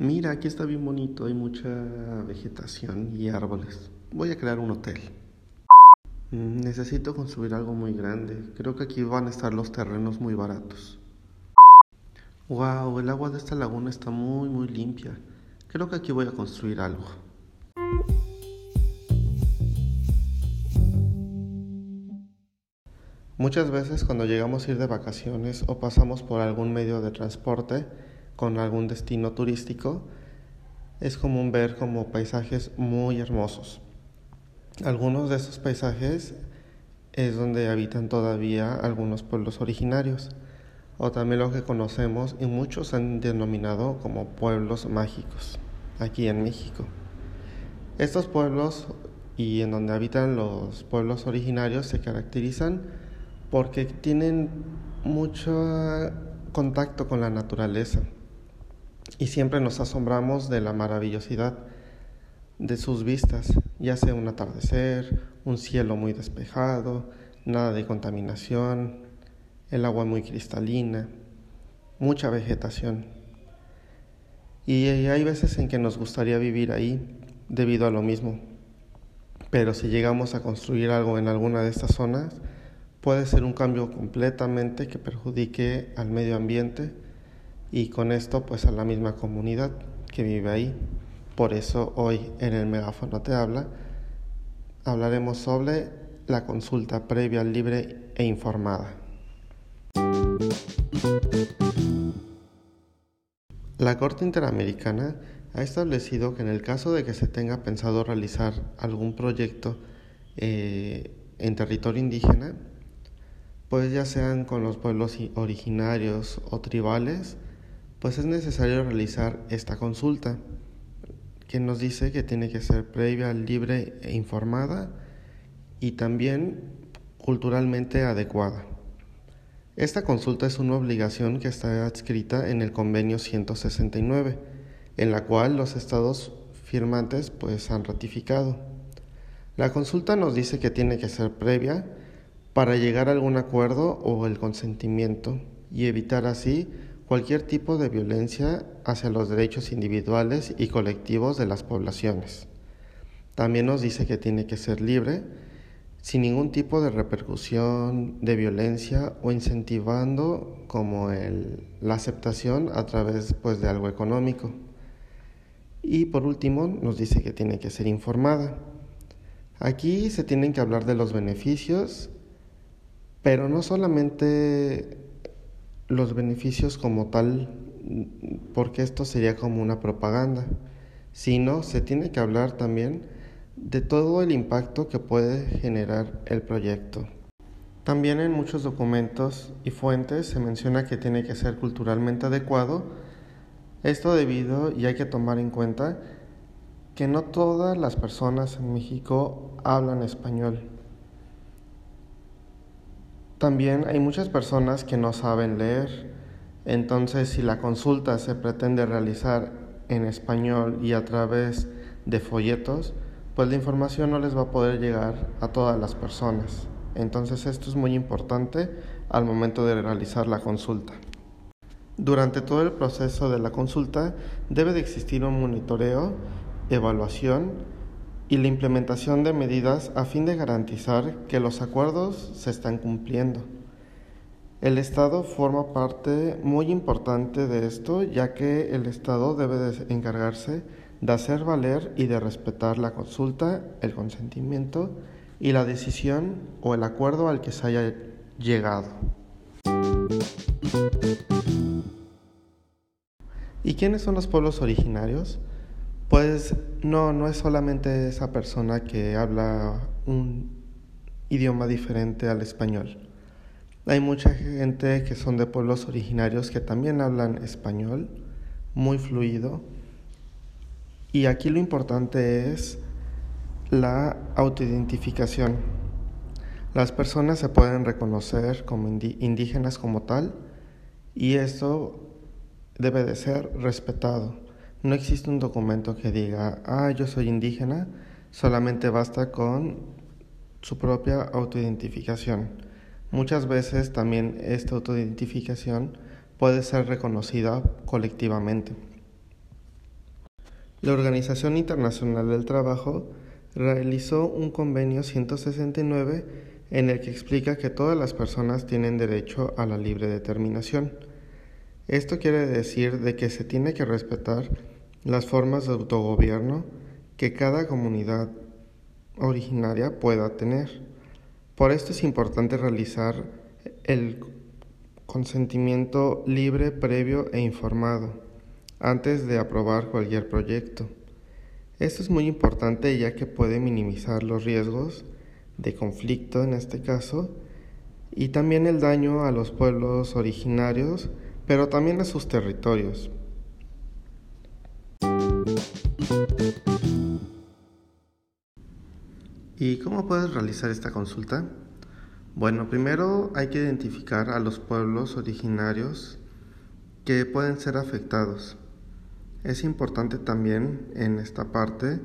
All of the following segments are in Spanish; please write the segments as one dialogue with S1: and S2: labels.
S1: Mira, aquí está bien bonito, hay mucha vegetación y árboles. Voy a crear un hotel. Mm, necesito construir algo muy grande. Creo que aquí van a estar los terrenos muy baratos. Wow, el agua de esta laguna está muy muy limpia. Creo que aquí voy a construir algo. Muchas veces cuando llegamos a ir de vacaciones o pasamos por algún medio de transporte con algún destino turístico, es común ver como paisajes muy hermosos. Algunos de esos paisajes es donde habitan todavía algunos pueblos originarios, o también lo que conocemos y muchos han denominado como pueblos mágicos, aquí en México. Estos pueblos y en donde habitan los pueblos originarios se caracterizan porque tienen mucho contacto con la naturaleza y siempre nos asombramos de la maravillosidad de sus vistas, ya sea un atardecer, un cielo muy despejado, nada de contaminación, el agua muy cristalina, mucha vegetación. Y hay veces en que nos gustaría vivir ahí debido a lo mismo. Pero si llegamos a construir algo en alguna de estas zonas, puede ser un cambio completamente que perjudique al medio ambiente y con esto pues a la misma comunidad que vive ahí. Por eso hoy en el megáfono te habla hablaremos sobre la consulta previa, libre e informada. La Corte Interamericana ha establecido que en el caso de que se tenga pensado realizar algún proyecto eh, en territorio indígena, pues ya sean con los pueblos originarios o tribales, pues es necesario realizar esta consulta que nos dice que tiene que ser previa, libre e informada y también culturalmente adecuada. Esta consulta es una obligación que está adscrita en el convenio 169, en la cual los estados firmantes pues han ratificado. La consulta nos dice que tiene que ser previa para llegar a algún acuerdo o el consentimiento y evitar así cualquier tipo de violencia hacia los derechos individuales y colectivos de las poblaciones. También nos dice que tiene que ser libre, sin ningún tipo de repercusión de violencia o incentivando como la aceptación a través pues, de algo económico. Y por último nos dice que tiene que ser informada. Aquí se tienen que hablar de los beneficios, pero no solamente los beneficios como tal, porque esto sería como una propaganda, sino se tiene que hablar también de todo el impacto que puede generar el proyecto. También en muchos documentos y fuentes se menciona que tiene que ser culturalmente adecuado, esto debido y hay que tomar en cuenta que no todas las personas en México hablan español. También hay muchas personas que no saben leer, entonces si la consulta se pretende realizar en español y a través de folletos, pues la información no les va a poder llegar a todas las personas. Entonces esto es muy importante al momento de realizar la consulta. Durante todo el proceso de la consulta debe de existir un monitoreo, evaluación y la implementación de medidas a fin de garantizar que los acuerdos se están cumpliendo. El Estado forma parte muy importante de esto, ya que el Estado debe de encargarse de hacer valer y de respetar la consulta, el consentimiento y la decisión o el acuerdo al que se haya llegado. ¿Y quiénes son los pueblos originarios? Pues no, no es solamente esa persona que habla un idioma diferente al español. Hay mucha gente que son de pueblos originarios que también hablan español muy fluido. Y aquí lo importante es la autoidentificación. Las personas se pueden reconocer como indígenas como tal y esto debe de ser respetado. No existe un documento que diga, ah, yo soy indígena, solamente basta con su propia autoidentificación. Muchas veces también esta autoidentificación puede ser reconocida colectivamente. La Organización Internacional del Trabajo realizó un convenio 169 en el que explica que todas las personas tienen derecho a la libre determinación. Esto quiere decir de que se tiene que respetar las formas de autogobierno que cada comunidad originaria pueda tener. Por esto es importante realizar el consentimiento libre, previo e informado antes de aprobar cualquier proyecto. Esto es muy importante ya que puede minimizar los riesgos de conflicto en este caso y también el daño a los pueblos originarios, pero también a sus territorios. ¿Y cómo puedes realizar esta consulta? Bueno, primero hay que identificar a los pueblos originarios que pueden ser afectados. Es importante también en esta parte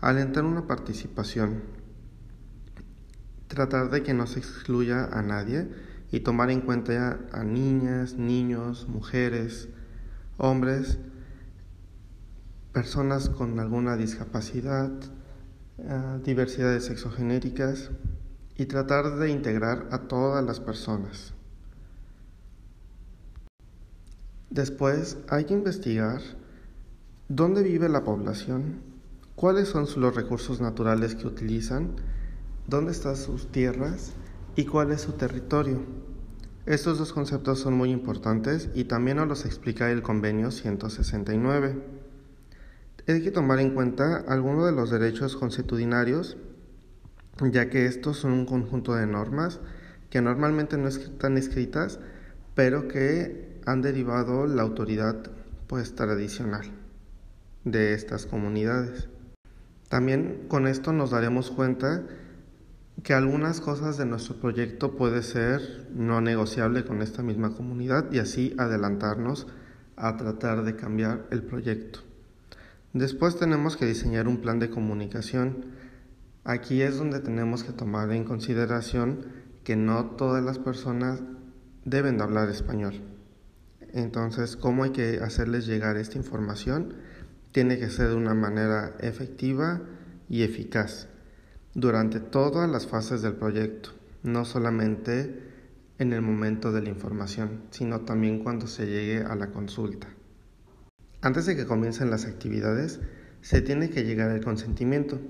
S1: alentar una participación, tratar de que no se excluya a nadie y tomar en cuenta a niñas, niños, mujeres, hombres, personas con alguna discapacidad, eh, diversidades sexogenéricas y tratar de integrar a todas las personas. Después hay que investigar dónde vive la población, cuáles son los recursos naturales que utilizan, dónde están sus tierras y cuál es su territorio. Estos dos conceptos son muy importantes y también nos los explica el convenio 169. Hay que tomar en cuenta algunos de los derechos consuetudinarios, ya que estos son un conjunto de normas que normalmente no están escritas, pero que han derivado la autoridad pues tradicional de estas comunidades. También con esto nos daremos cuenta que algunas cosas de nuestro proyecto puede ser no negociable con esta misma comunidad y así adelantarnos a tratar de cambiar el proyecto. Después tenemos que diseñar un plan de comunicación. Aquí es donde tenemos que tomar en consideración que no todas las personas deben de hablar español. Entonces, ¿cómo hay que hacerles llegar esta información? Tiene que ser de una manera efectiva y eficaz durante todas las fases del proyecto, no solamente en el momento de la información, sino también cuando se llegue a la consulta. Antes de que comiencen las actividades, se tiene que llegar al consentimiento.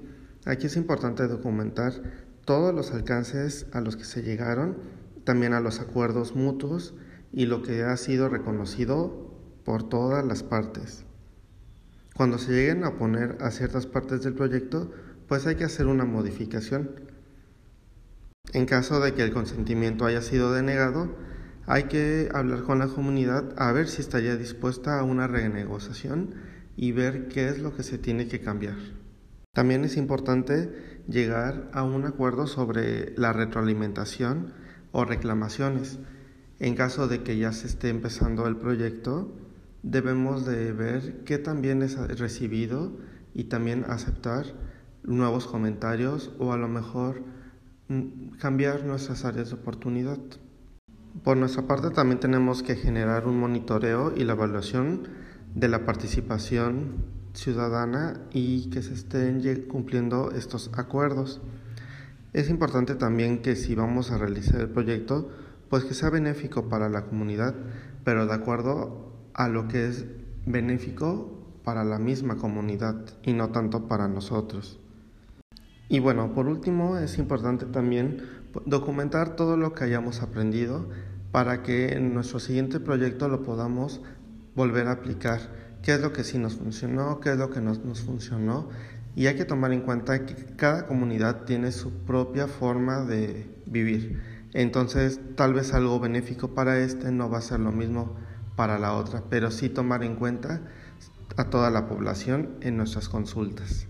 S1: Aquí es importante documentar todos los alcances a los que se llegaron, también a los acuerdos mutuos y lo que ha sido reconocido por todas las partes. Cuando se lleguen a poner a ciertas partes del proyecto, pues hay que hacer una modificación. En caso de que el consentimiento haya sido denegado, hay que hablar con la comunidad a ver si estaría dispuesta a una renegociación y ver qué es lo que se tiene que cambiar. También es importante llegar a un acuerdo sobre la retroalimentación o reclamaciones. En caso de que ya se esté empezando el proyecto, debemos de ver qué también es recibido y también aceptar nuevos comentarios o a lo mejor mm, cambiar nuestras áreas de oportunidad. Por nuestra parte también tenemos que generar un monitoreo y la evaluación de la participación ciudadana y que se estén cumpliendo estos acuerdos. Es importante también que si vamos a realizar el proyecto, pues que sea benéfico para la comunidad, pero de acuerdo a lo que es benéfico para la misma comunidad y no tanto para nosotros. Y bueno, por último es importante también documentar todo lo que hayamos aprendido para que en nuestro siguiente proyecto lo podamos volver a aplicar. ¿Qué es lo que sí nos funcionó? ¿Qué es lo que no nos funcionó? Y hay que tomar en cuenta que cada comunidad tiene su propia forma de vivir. Entonces, tal vez algo benéfico para este no va a ser lo mismo para la otra, pero sí tomar en cuenta a toda la población en nuestras consultas.